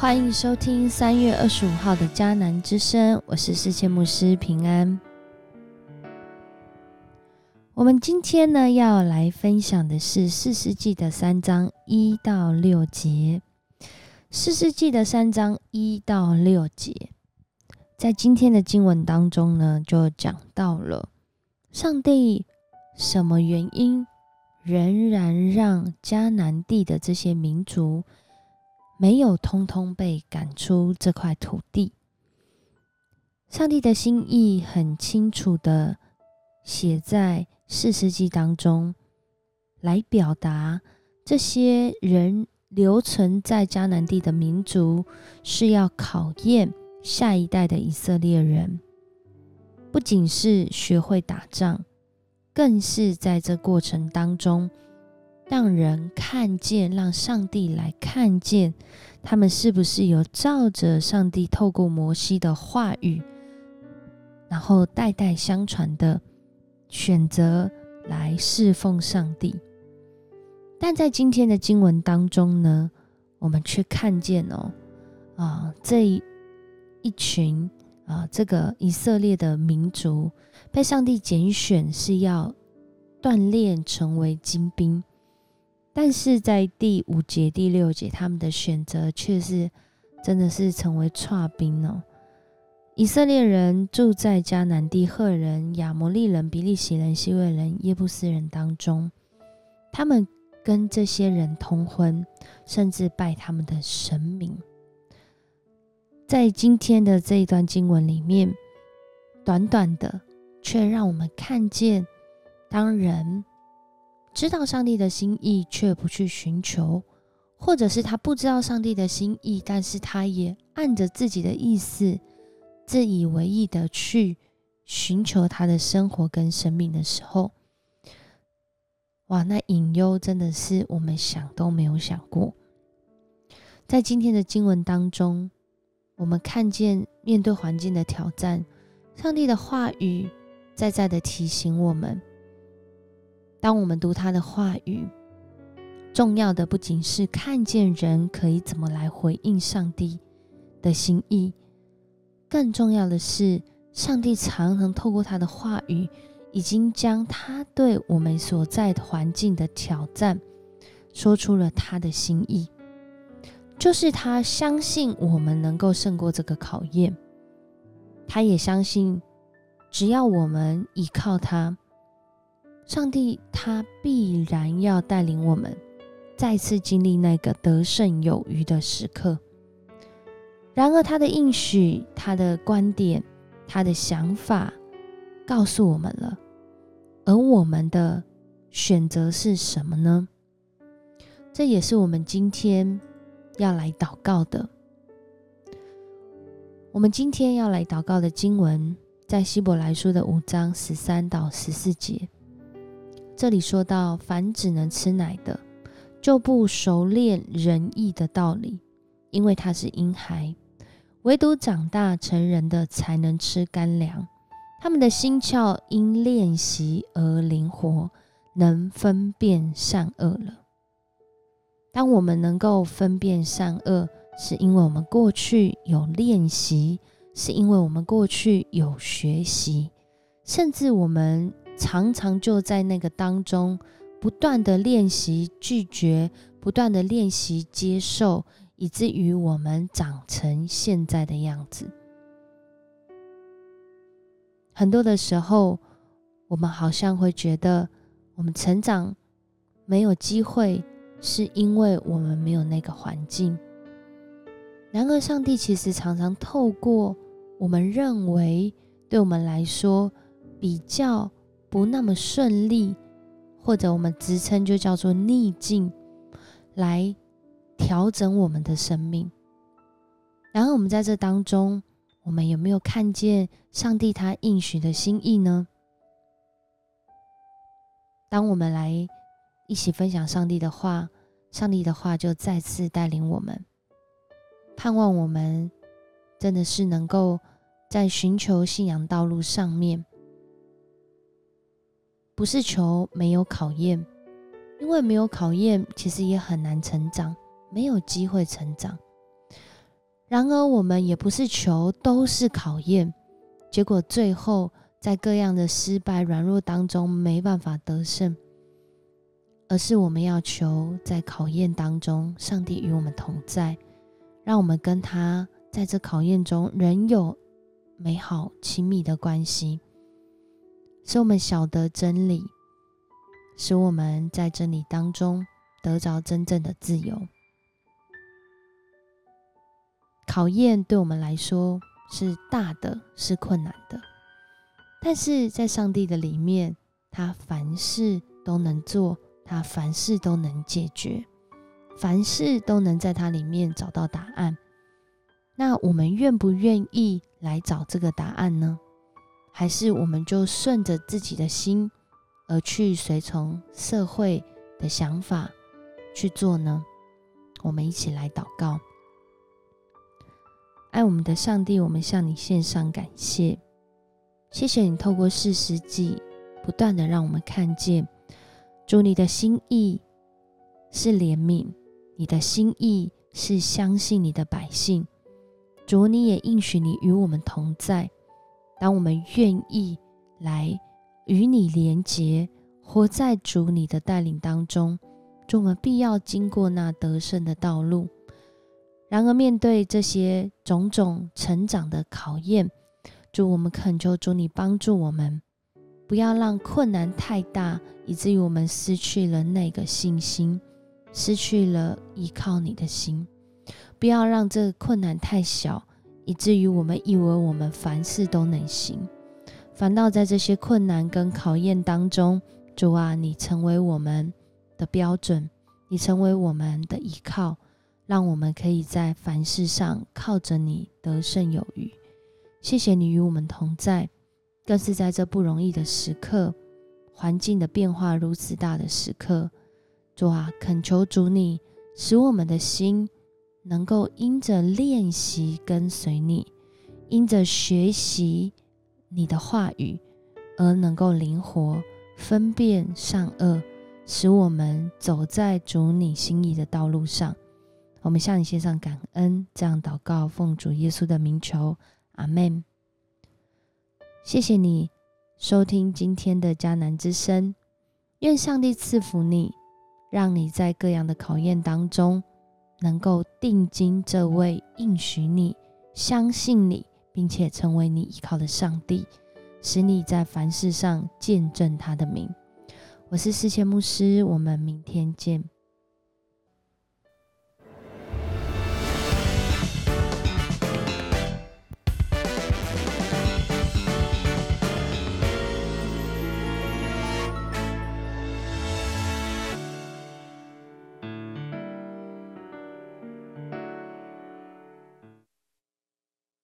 欢迎收听三月二十五号的迦南之声，我是世界牧师平安。我们今天呢要来分享的是四世纪的三章一到六节。四世纪的三章一到六节，在今天的经文当中呢，就讲到了上帝什么原因仍然让迦南地的这些民族。没有通通被赶出这块土地。上帝的心意很清楚的写在四世纪当中，来表达这些人留存在迦南地的民族是要考验下一代的以色列人，不仅是学会打仗，更是在这过程当中。让人看见，让上帝来看见，他们是不是有照着上帝透过摩西的话语，然后代代相传的选择来侍奉上帝。但在今天的经文当中呢，我们却看见哦，啊，这一群啊，这个以色列的民族被上帝拣选，是要锻炼成为精兵。但是在第五节、第六节，他们的选择却是真的是成为差兵哦。以色列人住在迦南地赫人、亚摩利人、比利洗人、西魏人、耶布斯人当中，他们跟这些人通婚，甚至拜他们的神明。在今天的这一段经文里面，短短的，却让我们看见当人。知道上帝的心意却不去寻求，或者是他不知道上帝的心意，但是他也按着自己的意思、自以为意的去寻求他的生活跟生命的时候，哇，那隐忧真的是我们想都没有想过。在今天的经文当中，我们看见面对环境的挑战，上帝的话语在在的提醒我们。当我们读他的话语，重要的不仅是看见人可以怎么来回应上帝的心意，更重要的是，上帝常常透过他的话语，已经将他对我们所在的环境的挑战，说出了他的心意，就是他相信我们能够胜过这个考验，他也相信，只要我们依靠他。上帝他必然要带领我们再次经历那个得胜有余的时刻。然而，他的应许、他的观点、他的想法告诉我们了，而我们的选择是什么呢？这也是我们今天要来祷告的。我们今天要来祷告的经文，在希伯来书的五章十三到十四节。这里说到，凡只能吃奶的，就不熟练仁义的道理，因为他是婴孩；唯独长大成人的，才能吃干粮。他们的心窍因练习而灵活，能分辨善恶了。当我们能够分辨善恶，是因为我们过去有练习，是因为我们过去有学习，甚至我们。常常就在那个当中，不断的练习拒绝，不断的练习接受，以至于我们长成现在的样子。很多的时候，我们好像会觉得，我们成长没有机会，是因为我们没有那个环境。然而，上帝其实常常透过我们认为对我们来说比较。不那么顺利，或者我们职称就叫做逆境，来调整我们的生命。然后我们在这当中，我们有没有看见上帝他应许的心意呢？当我们来一起分享上帝的话，上帝的话就再次带领我们，盼望我们真的是能够在寻求信仰道路上面。不是求没有考验，因为没有考验，其实也很难成长，没有机会成长。然而，我们也不是求都是考验，结果最后在各样的失败、软弱当中没办法得胜，而是我们要求在考验当中，上帝与我们同在，让我们跟他在这考验中仍有美好亲密的关系，使我们晓得真理，使我们在真理当中得着真正的自由。考验对我们来说是大的，是困难的，但是在上帝的里面，他凡事都能做，他凡事都能解决，凡事都能在他里面找到答案。那我们愿不愿意来找这个答案呢？还是我们就顺着自己的心而去随从社会的想法去做呢？我们一起来祷告。爱我们的上帝，我们向你献上感谢。谢谢你透过四世纪不断的让我们看见，主你的心意是怜悯，你的心意是相信你的百姓。主你也应许你与我们同在。当我们愿意来与你连结，活在主你的带领当中，主我们必要经过那得胜的道路。然而，面对这些种种成长的考验，主我们恳求主你帮助我们，不要让困难太大，以至于我们失去了那个信心，失去了依靠你的心；不要让这个困难太小，以至于我们以为我们凡事都能行，反倒在这些困难跟考验当中，主啊，你成为我们的标准，你成为我们的依靠。让我们可以在凡事上靠着你得胜有余。谢谢你与我们同在，更是在这不容易的时刻，环境的变化如此大的时刻，主啊，恳求主你使我们的心能够因着练习跟随你，因着学习你的话语而能够灵活分辨善恶，使我们走在主你心意的道路上。我们向你献上感恩，这样祷告，奉主耶稣的名求，阿门。谢谢你收听今天的迦南之声，愿上帝赐福你，让你在各样的考验当中，能够定睛这位应许你、相信你，并且成为你依靠的上帝，使你在凡事上见证他的名。我是世界牧师，我们明天见。